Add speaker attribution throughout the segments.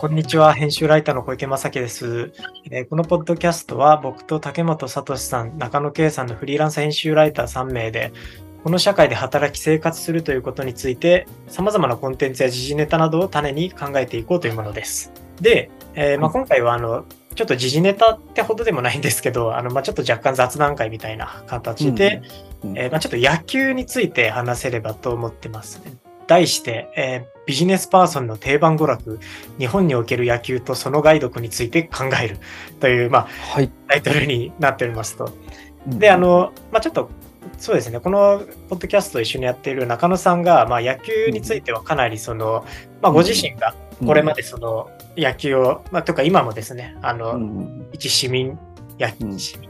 Speaker 1: こんにちは。編集ライターの小池正樹です、えー、このポッドキャストは僕と竹本聡さん、中野圭さんのフリーランス編集ライター3名で、この社会で働き生活するということについて、様々なコンテンツや時事ネタなどを種に考えていこうというものです。で、えー、まあ、今回はあの、ちょっと時事ネタってほどでもないんですけど、あのまあ、ちょっと若干雑談会みたいな形で、うんうん、えー、まあ、ちょっと野球について話せればと思ってますね。題して、えー、ビジネスパーソンの定番娯楽、日本における野球とその害毒について考える。という、まあ、はい、タイトルになっておりますと。で、あの、まあ、ちょっと、そうですね、このポッドキャストを一緒にやっている中野さんが、まあ、野球についてはかなりその、まあ、ご自身がこれまでその野球を、まあ、とか今もですね、あの、一市民野,、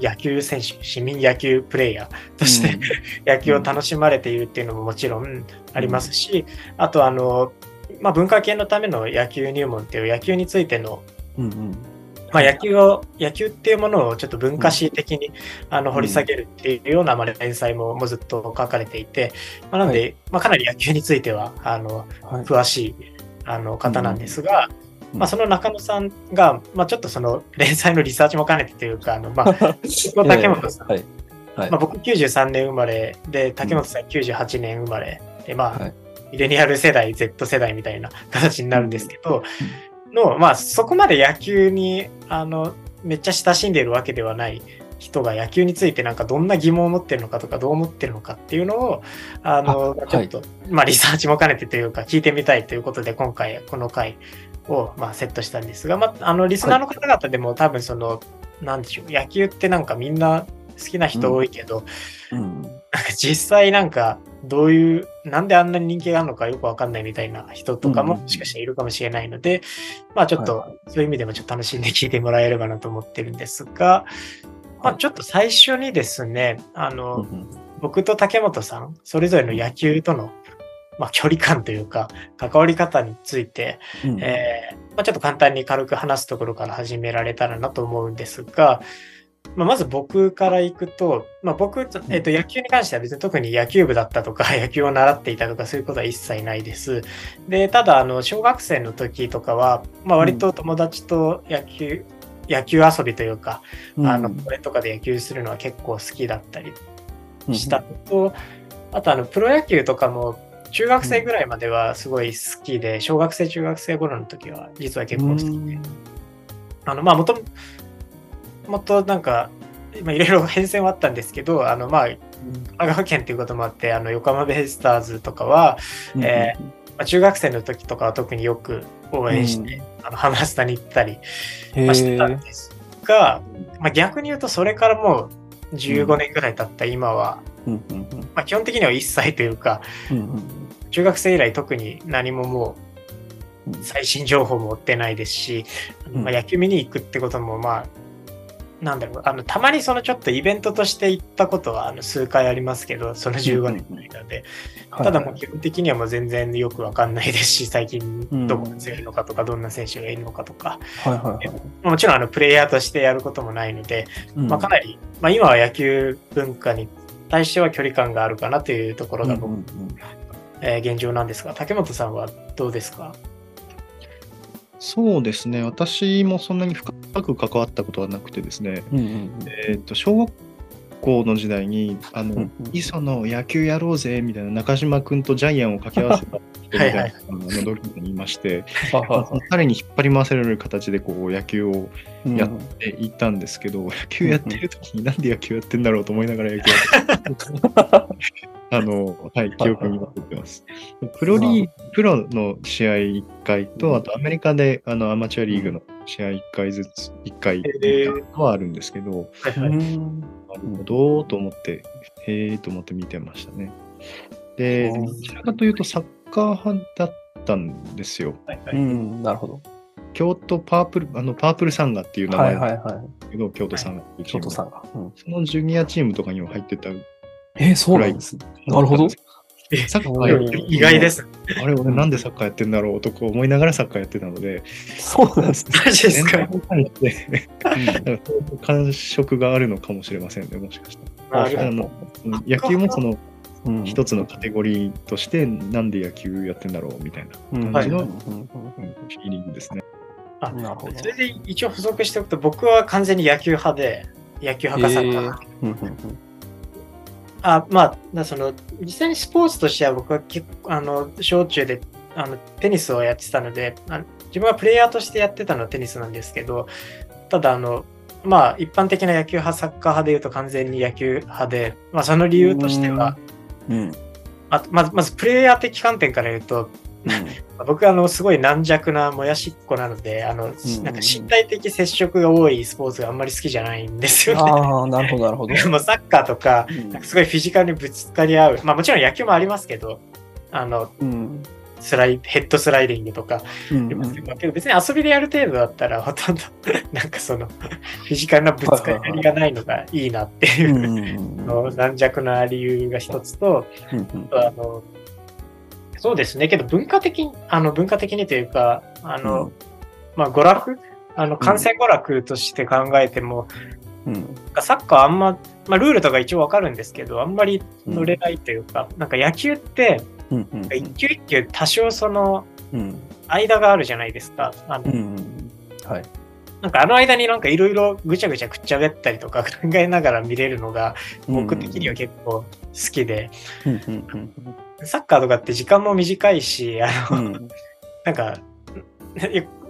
Speaker 1: 野球選手、市民野球プレーヤーとして、野球を楽しまれているっていうのももちろんありますし、あとあの、まあ、文化系のための野球入門っていう野球についての、まあ、野球を野球っていうものをちょっと文化史的に、あの掘り下げるっていうようなまあ連載ももうずっと書かれていて、まあ、なので、まあ、かなり野球についてはあの、詳しいあの方なんですが、まあ、その中野さんが、まあ、ちょっとその連載のリサーチも兼ねてというか、あのまあ、竹本さん、はい。はい、まあ、僕93年生まれで、竹本さん98年生まれで、まあ、はい、ミレニアル世代、Z 世代みたいな形になるんですけど、の、まあ、そこまで野球に、あの、めっちゃ親しんでいるわけではない人が野球についてなんかどんな疑問を持ってるのかとかどう思ってるのかっていうのを、あの、ちょっと、はい、まあ、リサーチも兼ねてというか聞いてみたいということで、今回この回を、まあ、セットしたんですが、まあ、あの、リスナーの方々でも多分その、なんでしょう、野球ってなんかみんな好きな人多いけど、うん、うん、なんか実際なんかどういう、なんであんなに人気があるのかよくわかんないみたいな人とかももしかしたらいるかもしれないので、まあちょっとそういう意味でもちょっと楽しんで聞いてもらえればなと思ってるんですが、まあちょっと最初にですね、あの、僕と竹本さん、それぞれの野球とのまあ、距離感というか、関わり方について、うん、えー、まあ、ちょっと簡単に軽く話すところから始められたらなと思うんですが、まあ、まず僕からいくと、まあ、僕、えー、と野球に関しては別に特に野球部だったとか、野球を習っていたとか、そういうことは一切ないです。で、ただ、あの、小学生の時とかは、まあ、割と友達と野球、うん、野球遊びというか、うん、あの、これとかで野球するのは結構好きだったりしたと、うん、あと、あの、プロ野球とかも、中学生ぐらいまではすごい好きで、小学生、中学生頃の時は実は結構好きで。あの、まあ、もともとなんか、まあ、いろいろ変遷はあったんですけど、あの、まあ、神奈川県っていうこともあって、あの、横浜ベイスターズとかは、えー、まあ、中学生の時とかは特によく応援して、あの、ハマスタに行ったり、まあ、してたんですが、まあ、逆に言うとそれからもう15年ぐらい経った今は、まあ、基本的には一切というか、中学生以来特に何ももう最新情報も追ってないですし、まあ、野球見に行くってこともまあなんだろうあのたまにそのちょっとイベントとして行ったことはあの数回ありますけどその15年の間で、ただもう基本的にはもう全然よくわかんないですし最近どこが強いのかとか、どんな選手がいるのかとか、もちろんあのプレイヤーとしてやることもないので、まあ、かなり、まあ、今は野球文化に対しては距離感があるかなというところが僕、うんうん。えー、現状なんですが、竹本さんはどうですか？
Speaker 2: そうですね、私もそんなに深く関わったことはなくてですね、うんうん、えーと、小学校の時代に、あの、磯の野球やろうぜみたいな中島君とジャイアンを掛け合わせた人みたいなの同級にいまして、彼に引っ張り回される形でこう野球をやっていたんですけど、うん、野球やってる時になんで野球やってんだろうと思いながら野球やって あの、はい、記憶に残ってます。プロリー、プロの試合1回と、あとアメリカであのアマチュアリーグの試合1回ずつ、1回はあるんですけど、なるほどと思って、へえと思って見てましたね。で、どちらかというとサッカー派だったんですよ。はいはい、
Speaker 3: うん、なるほど。
Speaker 2: 京都パープル、あのパープルサンガっていう名前なんですけど、京都サンガっていうチーム。京都サンガ、うん。そのジュニアチームとかにも入ってた
Speaker 3: えー、そうなんです、ね、なるほど。
Speaker 1: サッカー意外です。
Speaker 2: あれ、俺なんでサッカーやってんだろうと思いながらサッカーやってたので。
Speaker 3: そうなんですね。マジですか。
Speaker 2: 感触があるのかもしれませんね、もしかしたら。あの野球もその、一つのカテゴリーとして、なんで野球やってんだろうみたいな感じのフィーリングですね。
Speaker 1: あなるほどそれで一応補足しておくと、僕は完全に野球派で、野球派かサッカー派。えー、あまあ、その実際にスポーツとしては僕は結構あの小中であのテニスをやってたのであ、自分はプレイヤーとしてやってたのはテニスなんですけど、ただあの、まあ、一般的な野球派、サッカー派でいうと完全に野球派で、まあ、その理由としては、うん、あまずまずプレイヤー的観点から言うと、うん、僕あのすごい軟弱なもやしっこなのであの、うんうん、なんか身体的接触が多いスポーツがあんまり好きじゃないんですよね。
Speaker 3: ああなるほどなるほど。
Speaker 1: も サッカーとかなんかすごいフィジカルにぶつかり合う。まあもちろん野球もありますけどあの、うん、スライヘッドスライディングとか、うんうん、けど別に遊びでやる程度だったらほとんど なんかそのフィジカルなぶつかりがないのがいいなっていう の軟弱な理由が一つと、あのそうですね。けど文化的にあの文化的にというかあの、うん、まあ娯楽？あの感染娯楽として考えても、うん、サッカーあんま、まあ、ルールとか一応わかるんですけどあんまり乗れないというか、うん、なんか野球ってうんうん、一球一球多少その間があるじゃないですか。あの、うんうん、はい。なんかあの間になんかいろいろぐちゃぐちゃくっちゃべったりとか 考えながら見れるのが僕的には結構好きで、サッカーとかって時間も短いし、あの、うん、なんか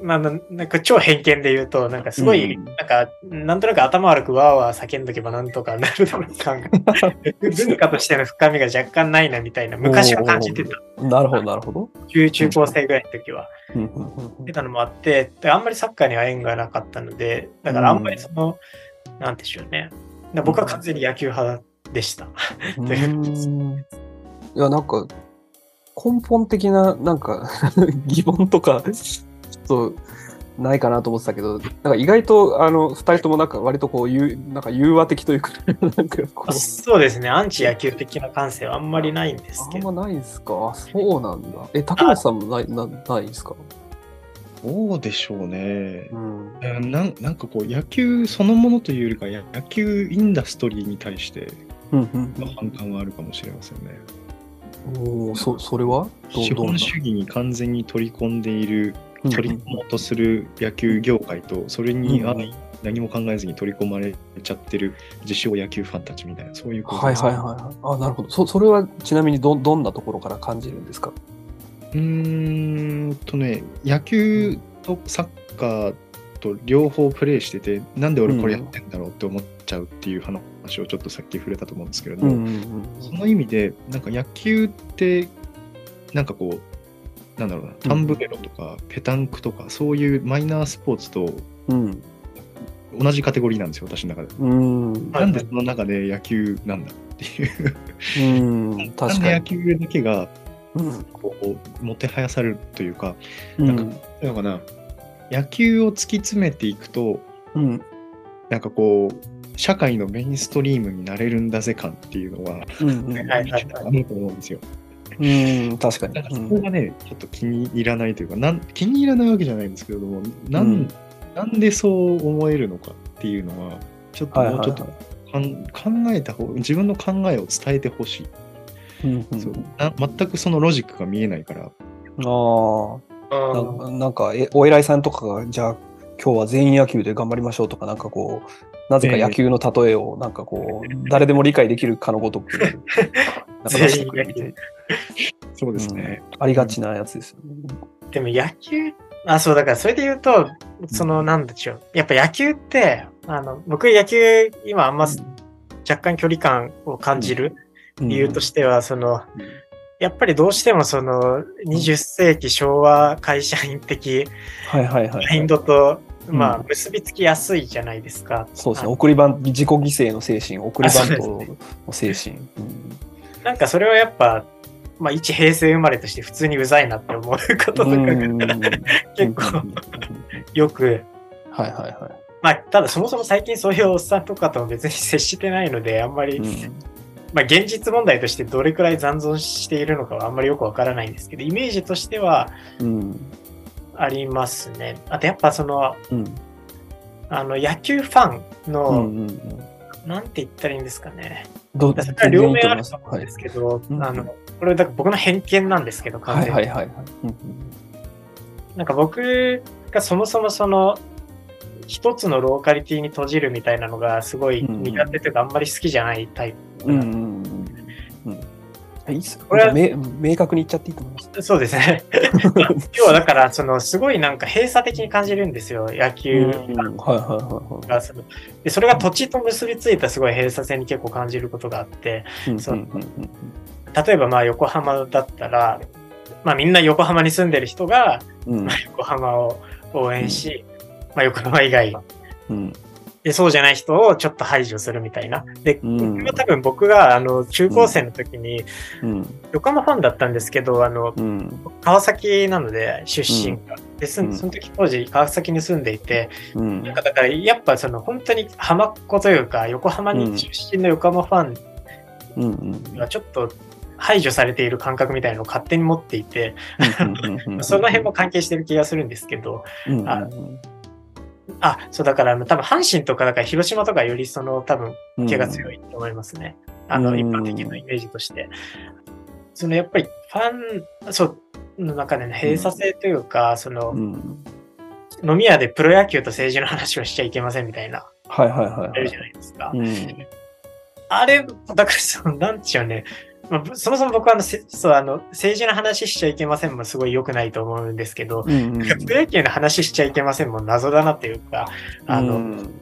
Speaker 1: まあ、なんか超偏見で言うと、なんかすごい、うん、なんか、なんとなく頭悪くわーわー叫んどけばなんとかなるだろう感が、文化としての深みが若干ないなみたいな、昔は感じてた。
Speaker 3: なるほど、なるほど。
Speaker 1: 中中高生ぐらいの時は。ってたのもあって、あんまりサッカーには縁がなかったので、だからあんまりその、うん、なんでしょうね。僕は完全に野球派でした。
Speaker 3: いや、なんか、根本的な、なんか 疑問とかとないかなと思ってたけど、なんか意外とあの2人ともなんか割とこういうなんか融和的というか なんかこ
Speaker 1: うそうですね、アンチ野球的な感性はあんまりないんですけど。
Speaker 3: あんまないんですか、そうなんだ。え、高松さんもないなないですか？
Speaker 2: どうでしょうね、うん、な。なんかこう野球そのものというよりか野球インダストリーに対しての反感はあるかもしれませんね。
Speaker 3: おおそそれは？
Speaker 2: 資本主義に完全に取り込んでいる取り込もうとする野球業界と、それに、うん、何も考えずに取り込まれちゃってる自称野球ファンたちみたいな、そういう
Speaker 3: ことですはいはいはい。あ、なるほど。そそれはちなみにどどんなところから感じるんですか？
Speaker 2: うーんとね、野球とサッカーと両方プレイしてて、なんで俺これやってんだろうって思っちゃうっていう話をちょっとさっき触れたと思うんですけれども、うんうんうん、その意味で、なんか野球って、なんかこう、なんだろうな、タンブレロとか、ペタンクとか、そういうマイナースポーツと、同じカテゴリーなんですよ、私の中で。うん、なんでその中で野球なんだっていう。うん、確かに。野球だけが、こう、もてはやされるというか、なんか、うのかな、野球を突き詰めていくと、うん、なんかこう、社会のメインストリームになれるんだぜ感っていうのは、あると思うんですよ。
Speaker 3: うん、確かに。
Speaker 2: そこがね、ちょっと気に入らないというか、なん気に入らないわけじゃないんですけれども、なん、うん、なんでそう思えるのかっていうのは、ちょっともうちょっと、考えた方自分の考えを伝えてほしい、うんうん、そうな。全くそのロジックが見えないから。あ
Speaker 3: あ。なんかえ、お偉いさんとかが、じゃあ、今日は全員野球で頑張りましょうとか、なんかこう、なぜか野球の例えを、なんかこう、誰でも理解できるかのごとく、なんか出してくれて。
Speaker 2: そうですね、
Speaker 3: うん、ありがちなやつですよね。
Speaker 1: でも野球、あ、そう、だからそれで言うと、その、なんでしょう。やっぱ野球って、あの、僕野球、今あんま、若干距離感を感じる理由としては、その、やっぱりどうしてもその20世紀昭和会社員的マインドとまあ、結びつきやすいじゃないですか。
Speaker 3: そうですね。送りバン自己犠牲の精神、送りバントの精神。うん、
Speaker 1: なんかそれはやっぱ、まあ、一平成生まれとして普通にうざいなって思うこととか結構よく。
Speaker 3: はいはいはい。
Speaker 1: まあ、ただそもそも最近そういうおっさんとかと別に接してないので、あんまり、うん、まあ、現実問題としてどれくらい残存しているのかはあんまりよくわからないんですけど、イメージとしては、うん、ありますね。あとやっぱその、うん、あの野球ファンの、うんうんうん、なんて言ったらいいんですかね。どそれは両面あると思うんですけど、はい、あのこれだ僕の偏見なんですけど、完全に。はいはいはい、はい、なんか僕、がそもそもその一つのローカリティに閉じるみたいなのがすごい苦手というか、あんまり好きじゃないタイプ。うんうん
Speaker 3: うんうんいいっすこれは。明確に言っちゃっていいと思います。
Speaker 1: そうですね。要はだから、そのすごいなんか閉鎖的に感じるんですよ、野球。が。でそれが土地と結びついたすごい閉鎖性に結構感じることがあって、例えばまあ横浜だったら、まあ、みんな横浜に住んでる人が、横浜を応援し、まあ、横浜以外、うん、でそうじゃない人をちょっと排除するみたいな。で、うん、多分僕があの中高生の時に、横浜ファンだったんですけど、あの、川崎なので出身が。でその時当時川崎に住んでいて、なんかだからやっぱその本当に浜っ子というか横浜に出身の横浜ファンはちょっと排除されている感覚みたいなのを勝手に持っていて、その辺も関係してる気がするんですけど、ああ、そうだから多分阪神とかだから広島とかよりその多分毛が強いと思いますね。あの一般的なイメージとして。そのやっぱりファン、そう、の中での閉鎖性というか、その、飲み屋でプロ野球と政治の話をしちゃいけませんみたいな、
Speaker 3: はいはいはい、あ
Speaker 1: るじゃないですか。あれ、だからその、なんちゅうね、まあ、そもそも僕はあのそうあの政治の話しちゃいけませんもすごい良くないと思うんですけど、うんうん、プロ野球の話しちゃいけませんも謎だなっていうか、あの、うん、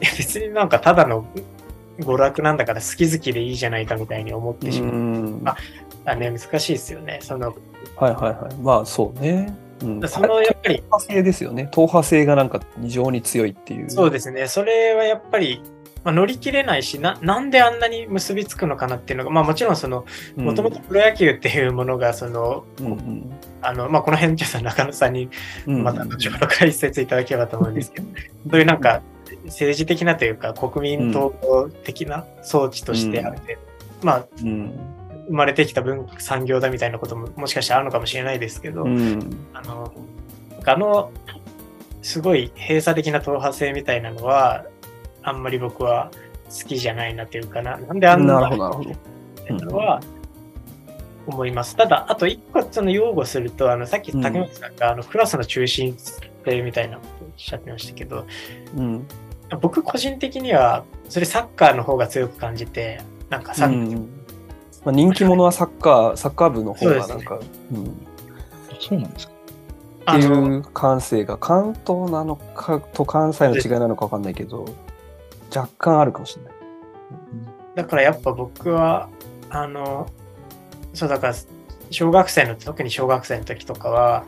Speaker 1: 別になんかただの娯楽なんだから好き好きでいいじゃないかみたいに思ってしまう。うん、まあ、ね、難しいですよね。その
Speaker 3: はいはいはい。まあそうね。
Speaker 1: うん、そのやっぱり。
Speaker 3: 党派性ですよね。党派性がなんか異常に強いっていう。
Speaker 1: そうですね。それはやっぱりまあ、乗り切れないしな、なんであんなに結びつくのかなっていうのが、まあ、もちろんその、もともとプロ野球っていうものが、その、うんうん、あの、まあ、この辺、じゃ中野さんに、また後ほど解説いただければと思うんですけど、そういうなんか、政治的なというか、国民統合的な装置としてあって、うん、まあ、生まれてきた文産業だみたいなことももしかしたらあるのかもしれないですけど、うん、あの、あの、すごい閉鎖的な党派性みたいなのは、あんまり僕は好きじゃないなというかな。なんであんななるほど。のは思います。ただ、あと一個その擁護すると、あのさっき竹本さんが、あのクラスの中心性みたいなことをおっしゃってましたけど、うん、僕個人的にはそれサッカーの方が強く感じて、なんかさ、うん、
Speaker 3: まあ、人気者はサッカー、サッカー部の方がなんか、
Speaker 2: そう、ねうん、なんですか？
Speaker 3: っていう感性が関東なのかと関西の違いなのか分かんないけど、若干あるかもしれない。
Speaker 1: だからやっぱ僕は、あの、そうだから、小学生の、特に小学生の時とかは、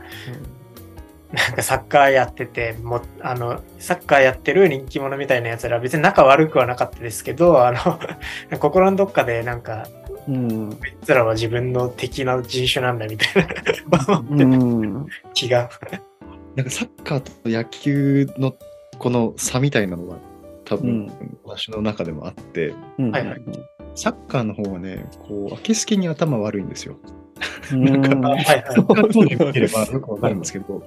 Speaker 1: うん、なんかサッカーやってて、もあの、サッカーやってる人気者みたいなやつら、別に仲悪くはなかったですけど、あの、心のどっかでなんか、うん、こいつらは自分の敵な人種なんだみたいなうん、違う。
Speaker 2: なんかサッカーと野球のこの差みたいなのは多分、私の中でもあって、はいはい、サッカーの方はね、こう、明けすけに頭悪いんですよ。なんか、はいはい、サッカーればよくわかるんですけど、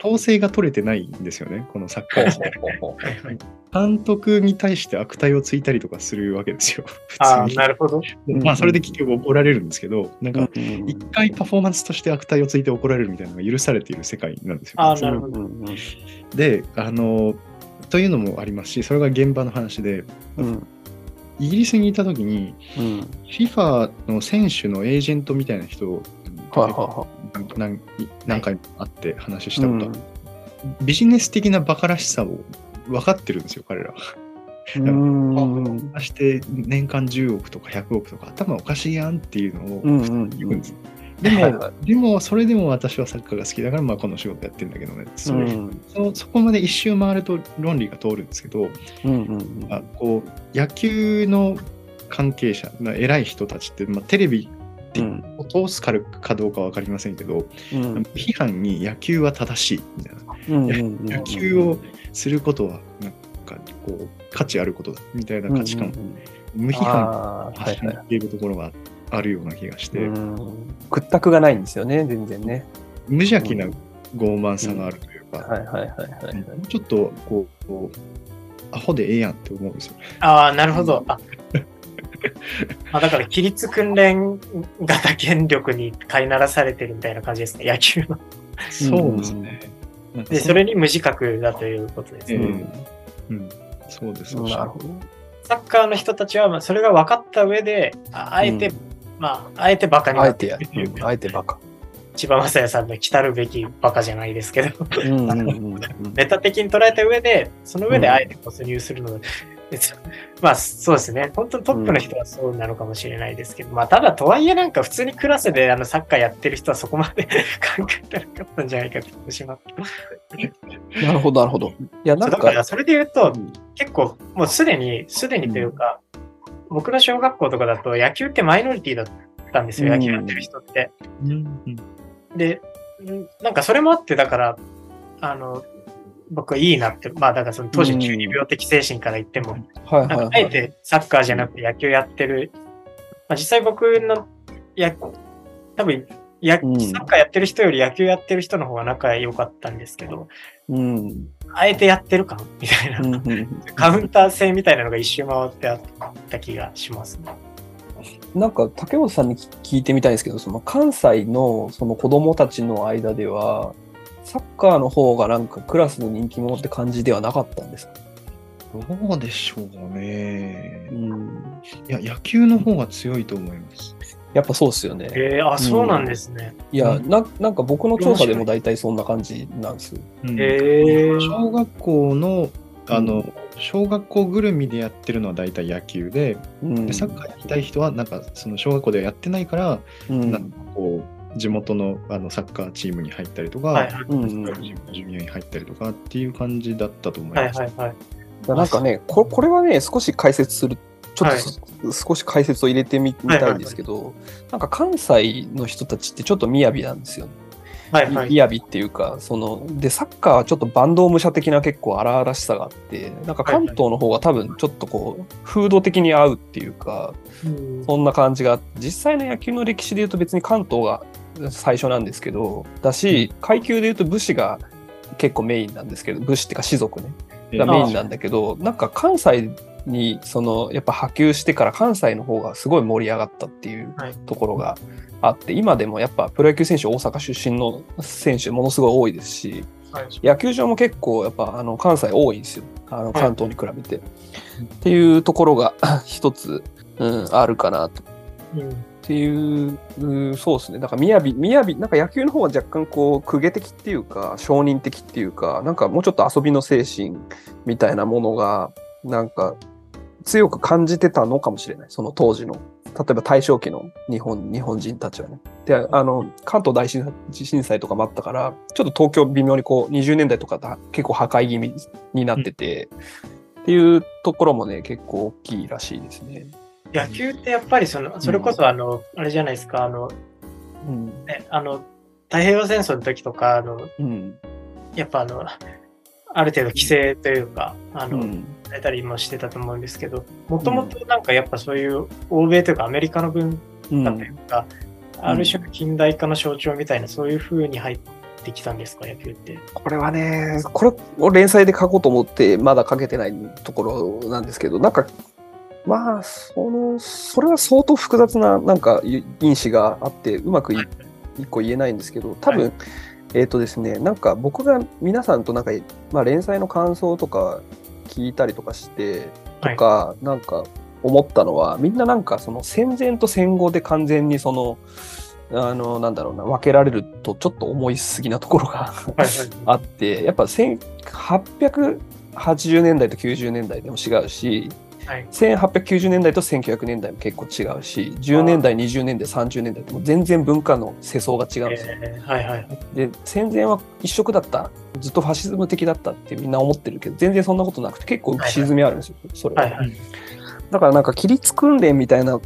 Speaker 2: 統制が取れてないんですよね、このサッカー監督に対して悪態をついたりとかするわけですよ。
Speaker 1: あなるほど。
Speaker 2: まあ、それで結局怒られるんですけど、なんか、一回パフォーマンスとして悪態をついて怒られるみたいなのが許されている世界なんですよ、
Speaker 1: あなるほど。
Speaker 2: で、あの、というのもありますし、それが現場の話で、うん、イギリスにいた時に、うん、FIFA の選手のエージェントみたいな人を、何何回も会って話したこと。ある、うん、ビジネス的なバカらしさを分かってるんですよ、彼ら。は。して年間10億とか100億とか頭おかしいやんっていうのを言うんです。でも、はいはい、でも、それでも私はサッカーが好きだから、まあ、この仕事やってるんだけどね、そ,、うん、そそこまで一周回ると論理が通るんですけど、うんうんうん、あこう野球の関係者、偉い人たちって、まあ、テレビを通すからかどうか分かりませんけど、うん、批判に野球は正しいみたいな、うんうんうん、野球をすることはなんかこう価値あることだみたいな価値観。を無批判に発信しているところがあって。あるような気がして。
Speaker 3: 屈託がないんですよね、全然ね。
Speaker 2: 無邪気な傲慢さがあるというか、はいはいはいはい。もうちょっとこう、こうアホでええやんって思うんですよ。
Speaker 1: ああ、なるほど。ああだから、規律訓練型権力に飼いならされてるみたいな感じですね、野球の。
Speaker 2: そうですね。
Speaker 1: で、それに無自覚だということですね。
Speaker 2: うん、うん、そうです。
Speaker 3: なるほど。
Speaker 1: サッカーの人たちは、まあ、それが分かった上で、あえて、うん、まあ、あえてバカに
Speaker 3: なってあえて、うん、あえてバカ。
Speaker 1: 千葉雅也さんの来たるべきバカじゃないですけどネタ的に捉えた上で、その上であえて没入するので、まあそうですね。本当にトップの人はそうなのかもしれないですけど、うん、まあただとはいえなんか普通にクラスであのサッカーやってる人はそこまで 考えてなかったんじゃないかとしまって。
Speaker 3: なるほど、なるほど。い
Speaker 1: や、なんか。だからそれで言うと、うん、結構もうすでに、すでにというか、うん、僕の小学校とかだと野球ってマイノリティだったんですよ、野球やってる人って。で、なんかそれもあって、だから、あの、僕はいいなって、まあだからその当時中二病的精神から言っても、なんかあえてサッカーじゃなくて野球やってる、まあ、実際僕のや、多分や、サッカーやってる人より野球やってる人の方が仲良かったんですけど、
Speaker 3: うん、
Speaker 1: あえてやってる感？みたいな、うんうん、カウンター戦みたいなのが一周回ってあった気がしますね。
Speaker 3: なんか竹本さんに聞いてみたいんですけど、その関西のその子供たちの間では、サッカーの方がなんかクラスの人気者って感じではなかったんですか？
Speaker 2: どうでしょうね。うん。いや、野球の方が強いと思います。
Speaker 3: やっぱそうですよね。
Speaker 1: えー、あ、そうなんですね。
Speaker 3: いや、ななんか僕の調査でも大体そんな感じなんですよ。
Speaker 1: うん、え
Speaker 2: 小学校の、あの、小学校ぐるみでやってるのは大体野球で、うん、でサッカーやりたい人は、なんかその小学校ではやってないから、うん、なんかこう、地元のあのサッカーチームに入ったりとか、はいはい、ジュニアに入ったりとかっていう感じだったと思います。はいはいはい、
Speaker 3: なんかねこ、これはね、少し解説する、ちょっと、はい、少し解説を入れてみたいんですけど、はいはいはい、なんか関西の人たちってちょっと雅なんですよね。はいはい、雅っていうか、その、で、サッカーはちょっとバンド武者的な結構荒々しさがあって、なんか関東の方が多分ちょっとこう、風土的に合うっていうか、そんな感じが実際の野球の歴史で言うと別に関東が最初なんですけど、だし、階級で言うと武士が結構メインなんですけど、武士っていうか士族ね、がメインなんだけど、なんか関西にそのやっぱ波及してから関西の方がすごい盛り上がったっていうところがあって、今でもやっぱプロ野球選手大阪出身の選手ものすごい多いですし、野球場も結構やっぱあの関西多いんですよ。あの関東に比べて、っていうところが 一つ、うん、あるかなと。うん。っていう、うそうですね。だから、みやび、みやび、なんか野球の方は若干こう、公家的っていうか、承認的っていうか、なんかもうちょっと遊びの精神みたいなものが、なんか強く感じてたのかもしれない。その当時の。例えば大正期の日本、日本人たちはね。で、あの、関東大震災とかもあったから、ちょっと東京微妙にこう、20年代とか結構破壊気味になってて、うん、っていうところもね、結構大きいらしいですね。
Speaker 1: 野球ってやっぱりその、それこそあの、あれじゃないですか、あの、うん、ね、あの、太平洋戦争の時とか、あの、うん、やっぱあの、ある程度規制というか、あの、されたりもしてたと思うんですけど、もともとなんかやっぱそういう欧米というかアメリカの文化というか、ある種の近代化の象徴みたいな、そういう風に入ってきたんですか、野球って。
Speaker 3: これはね、これを連載で書こうと思って、まだ書けてないところなんですけど、なんかまあ、その、それは相当複雑な、なんか、因子があって、うまく一個言えないんですけど、多分、はい、えっ、ー、とですね、なんか僕が皆さんとなんか、まあ、連載の感想とか聞いたりとかして、とか、はい、なんか思ったのは、みんななんかその戦前と戦後で完全にその、あの、なんだろうな、分けられるとちょっと思いすぎなところが あって、やっぱ1880年代と90年代でも違うし、はい、1890年代と1900年代も結構違うし10年代20年代30年代とも全然文化の世相が違うんですよ。えー、はいはい、で戦前は一色だった。ずっとファシズム的だったってみんな思ってるけど全然そんなことなくて結構浮き沈みあるんですよ、はいはい、それは。はいはい、だからなんか規律訓練みたいな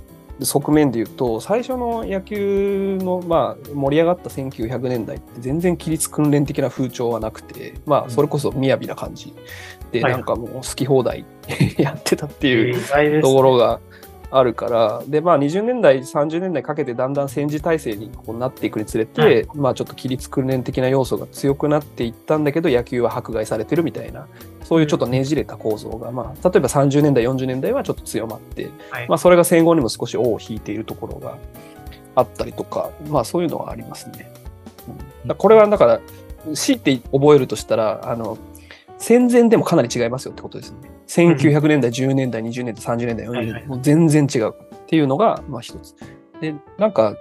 Speaker 3: 側面で言うと最初の野球の、まあ、盛り上がった1900年代って全然規律訓練的な風潮はなくて、まあ、それこそ雅な感じで、なんかもう好き放題 やってたっていうところがあるから、で、まあ20年代、30年代かけてだんだん戦時体制にこうなっていくにつれて、はい、まあちょっと規律訓練的な要素が強くなっていったんだけど、野球は迫害されてるみたいな、そういうちょっとねじれた構造が、まあ例えば30年代、40年代はちょっと強まって、はい、まあそれが戦後にも少し尾を引いているところがあったりとか、まあそういうのはありますね。うん、これはだから、強いて覚えるとしたら、あの、戦前でもかなり違いますよってことですね。1900年代、10年代、20年代、30年代、40年代、もう全然違うっていうのが、まあ一つ。で、なんか、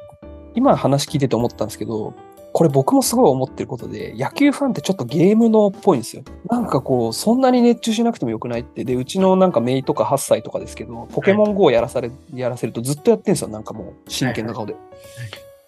Speaker 3: 今話聞いてて思ったんですけど、これ僕もすごい思ってることで、野球ファンってちょっとゲームのっぽいんですよ。なんかこう、そんなに熱中しなくてもよくないって。で、うちのなんか姪とか8歳とかですけど、ポケモン GO をやらされ、やらせるとずっとやってんですよ。なんかもう、真剣な顔で。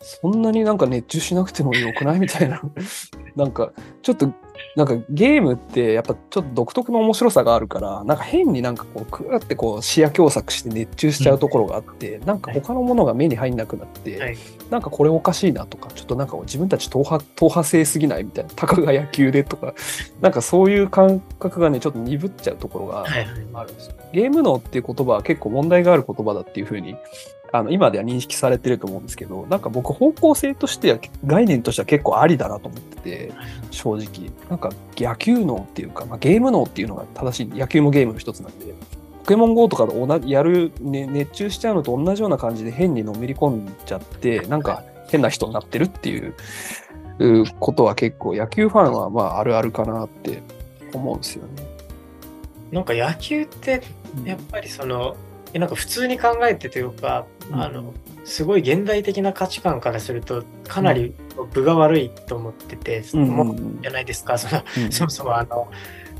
Speaker 3: そんなになんか熱中しなくてもよくない？みたいな。なんか、ちょっとなんかゲームってやっぱちょっと独特の面白さがあるからなんか変になんかこうクーってこう視野狭窄して熱中しちゃうところがあって、うん、なんか他のものが目に入んなくなって、はい、なんかこれおかしいなとかちょっとなんか自分たち党派党派性すぎないみたいなたかが野球でとかなんかそういう感覚がねちょっと鈍っちゃうところがあるんですよ。はい、ゲーム脳っていう言葉は結構問題がある言葉だっていうふうにあの今では認識されてると思うんですけど、なんか僕方向性としては概念としては結構ありだなと思ってて、正直。なんか野球脳っていうか、まあ、ゲーム脳っていうのが正しい、野球もゲームの一つなんで、ポケモン GO とかで同じやる、ね、熱中しちゃうのと同じような感じで変にのめり込んじゃって、なんか変な人になってるっていうことは結構野球ファンはまああるあるかなって思うんですよね。
Speaker 1: なんか野球ってやっぱりその、うん、なんか普通に考えてというか、あのすごい現代的な価値観からするとかなり分が悪いと思ってて、うん、もじゃないですかその、うん、そもそもあの、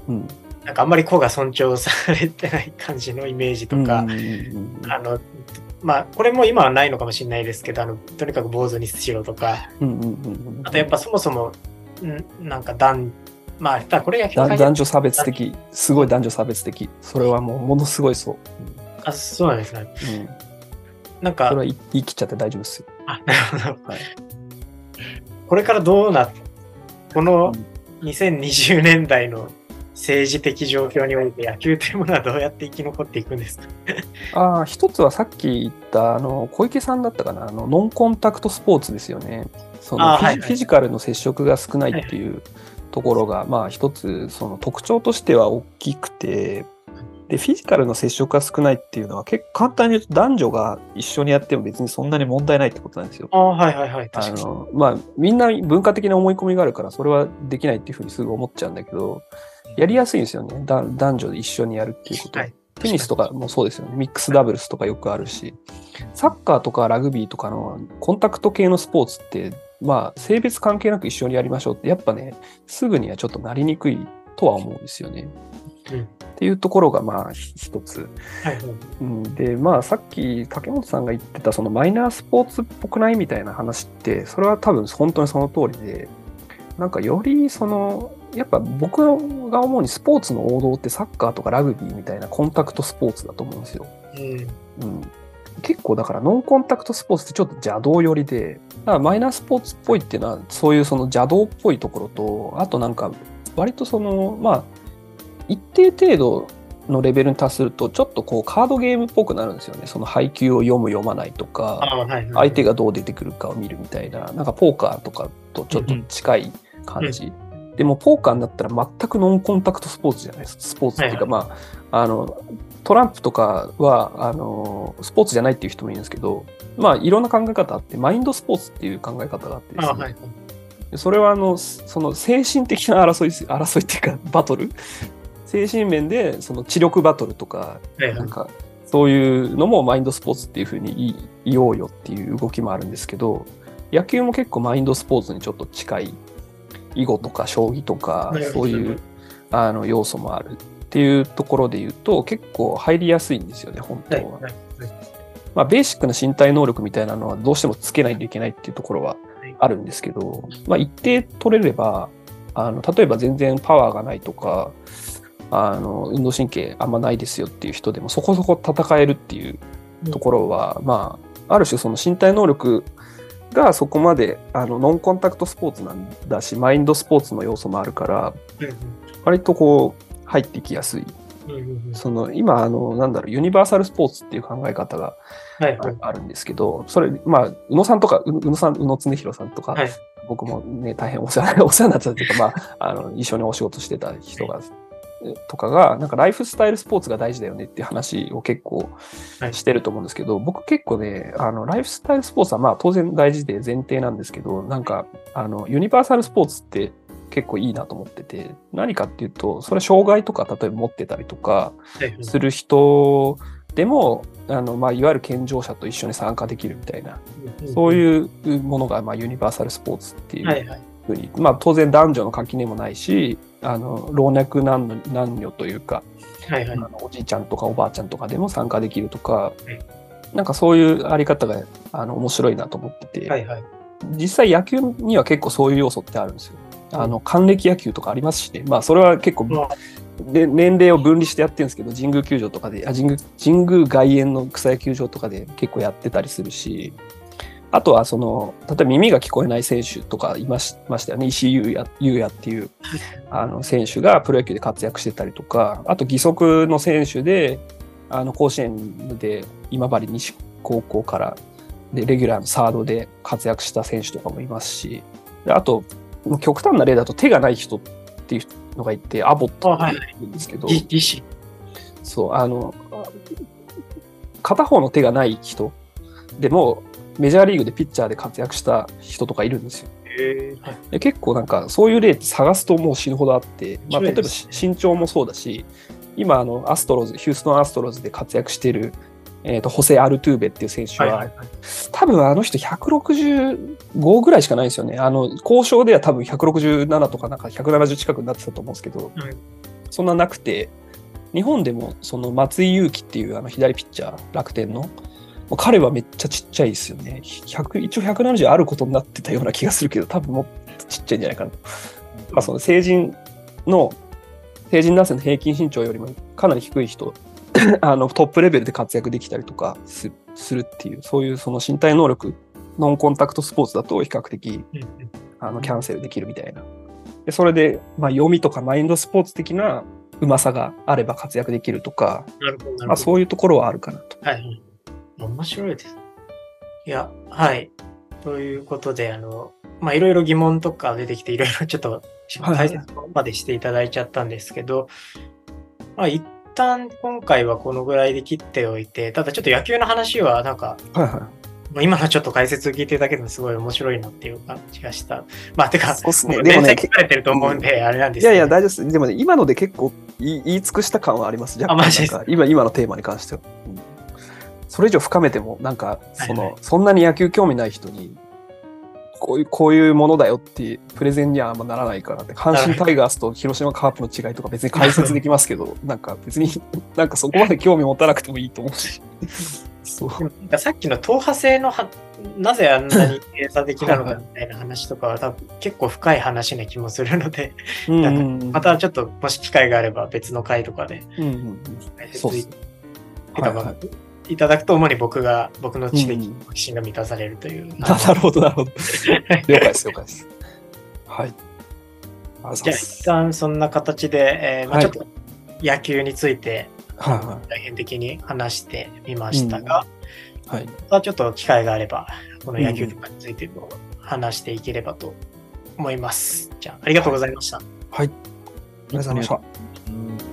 Speaker 1: うん、なんかあんまり子が尊重されてない感じのイメージとか、あのまあこれも今はないのかもしれないですけどあのとにかく坊主にしろとか、あとやっぱそもそもんなんか男まあこれ
Speaker 3: 男女差別的。すごい男女差別的。それはもうものすごいそう。
Speaker 1: あそうなんですね。うんなんか。
Speaker 3: それは言い切っちゃって大丈夫ですよ。
Speaker 1: あ、なるほど。はい、これからどうなっこの2020年代の政治的状況において野球というものはどうやって生き残っていくんですか？
Speaker 3: ああ、一つはさっき言ったあの小池さんだったかな？あの、ノンコンタクトスポーツですよね。そのフィはいはい、フィジカルの接触が少ないっていうところが、はいはい、まあ一つその特徴としては大きくて、で、フィジカルの接触が少ないっていうのは結構簡単に言うと男女が一緒にやっても別にそんなに問題ないってことなんですよ。
Speaker 1: あはいはいはい。
Speaker 3: あの、まあ、みんな文化的な思い込みがあるからそれはできないっていうふうにすぐ思っちゃうんだけど、やりやすいんですよね。男女で一緒にやるっていうこと。はい、テニスとかもそうですよね。ミックスダブルスとかよくあるし、サッカーとかラグビーとかのコンタクト系のスポーツって、まあ、性別関係なく一緒にやりましょうって、やっぱね、すぐにはちょっとなりにくいとは思うんですよね。っていうところがまあ一つ、はい。うん、でまあさっき竹本さんが言ってたそのマイナースポーツっぽくないみたいな話ってそれは多分本当にその通りでなんかよりそのやっぱ僕が思うにスポーツの王道ってサッカーとかラグビーみたいなコンタクトスポーツだと思うんですよ。うん、うん。結構だからノンコンタクトスポーツってちょっと邪道寄りで、だからマイナースポーツっぽいっていうのはそういうその邪道っぽいところと、あとなんか割とその、まあ一定程度のレベルに達するとちょっとこうカードゲームっぽくなるんですよね。その配球を読む読まないとか、はいはい、相手がどう出てくるかを見るみたいななんかポーカーとかとちょっと近い感じ、うんうん、でもポーカーになったら全くノンコンタクトスポーツじゃないです。スポーツっていうか、はいはい、まああのトランプとかはあのスポーツじゃないっていう人もいるんですけどまあいろんな考え方あってマインドスポーツっていう考え方があってですね、はいそれはあのその精神的な争い争いっていうかバトル精神面でその知力バトルとか、なんかそういうのもマインドスポーツっていうふうに言おうよっていう動きもあるんですけど、野球も結構マインドスポーツにちょっと近い囲碁とか将棋とか、そういうあの要素もあるっていうところで言うと結構入りやすいんですよね、本当は。まあ、ベーシックな身体能力みたいなのはどうしてもつけないといけないっていうところはあるんですけど、まあ、一定取れればあの例えば全然パワーがないとかあの運動神経あんまないですよっていう人でもそこそこ戦えるっていうところは、うん、まあある種その身体能力がそこまであのノンコンタクトスポーツなんだしマインドスポーツの要素もあるから、うん、割とこう入ってきやすい。その今あのなんだろうユニバーサルスポーツっていう考え方があるんですけど、はいはい、それまあ宇野さんとか宇野さん宇野恒弘さんとか、はい、僕もね大変お世話お世話になってたというか、まあ、あの一緒にお仕事してた人がとかが、なんかライフスタイルスポーツが大事だよねっていう話を結構してると思うんですけど、はい、僕結構ね、あの、ライフスタイルスポーツはまあ当然大事で前提なんですけど、なんか、あの、ユニバーサルスポーツって結構いいなと思ってて、何かっていうと、それ障害とか例えば持ってたりとかする人でも、あのまあ、いわゆる健常者と一緒に参加できるみたいな、そういうものがまあユニバーサルスポーツっていうまあ、当然男女の垣根もないし、あの老若男女というか、はいはい、あのおじいちゃんとかおばあちゃんとかでも参加できるとか、はい、なんかそういうあり方があの面白いなと思ってて、はいはい、実際野球には結構そういう要素ってあるんですよ。あの還暦野球とかありますしね、まあ、それは結構、で年齢を分離してやってるんですけど神宮球場とかであ神宮神宮外苑の草野球場とかで結構やってたりするしあとはその例えば耳が聞こえない選手とかいましたよね。石井優也優也っていうあの選手がプロ野球で活躍してたりとかあと義足の選手であの甲子園で今治西高校からでレギュラーのサードで活躍した選手とかもいますしあと極端な例だと手がない人っていうのがいてアボットって言うんですけど、はい、そうあの片方の手がない人でもメジャーリーグでピッチャーで活躍した人とかいるんですよ。で結構なんかそういう例って探すともう死ぬほどあって、まあ、例えば身長もそうだし今あのアストロズヒューストンアストロズで活躍している、えーと、ホセ・アルトゥーベっていう選手は、はいはいはい、多分あの人165ぐらいしかないんですよね。あの交渉では多分167とかなんか170近くになってたと思うんですけど、そんななくて日本でもその松井裕樹っていうあの左ピッチャー楽天の彼はめっちゃちっちゃいですよね。100一応170あることになってたような気がするけど、多分もっとちっちゃいんじゃないかな。まあ、その成人の、成人男性の平均身長よりもかなり低い人、あのトップレベルで活躍できたりとかするっていう、そういうその身体能力、ノンコンタクトスポーツだと比較的あのキャンセルできるみたいな。でそれで、まあ、読みとかマインドスポーツ的なうまさがあれば活躍できるとか、まあ、そういうところはあるかなと。はい
Speaker 1: 面白いです。いや、はい。ということで、あの、まあ、いろいろ疑問とか出てきて、いろいろ ちょっと解説までしていただいちゃったんですけど、まあ、一旦今回はこのぐらいで切っておいて、ただちょっと野球の話はなんか、はいはい、今のちょっと解説を聞いてるだけでもすごい面白いなっていう感じがした。まあ、てか、そうっすね。でもね、聞かれてると思うんで、あれなんです
Speaker 3: けど、いやいや、大丈夫です。でもね、今ので結構言い尽くした感はあります。あ、マジですか。今、今のテーマに関しては。うんそれ以上深めても、なんか、その、はいはい、そんなに野球興味ない人に、こういう、こういうものだよってプレゼンにはあんまならないからって、阪神タイガースと広島カープの違いとか別に解説できますけど、なんか別に なんかそこまで興味持たなくてもいいと思うし。
Speaker 1: そう。さっきの党派性のは、なぜあんなに閉鎖的なのかみたいな話とかは多分結構深い話な気もするので、またちょっともし機会があれば別の回とかで、うんうん、そうですね。はいはいいただくと、主に僕が、僕の知的好奇心が満たされるという。うん、
Speaker 3: なるほど、なるほど。了解です、了解です。はい。
Speaker 1: じゃあ、一旦そんな形で、えーまあ、ちょっと野球について、はい、大変的に話してみましたが、はい、またちょっと機会があれば、この野球とかについても話していければと思います。じゃあ、ありがとうございました。
Speaker 3: はい。ありがとうございました。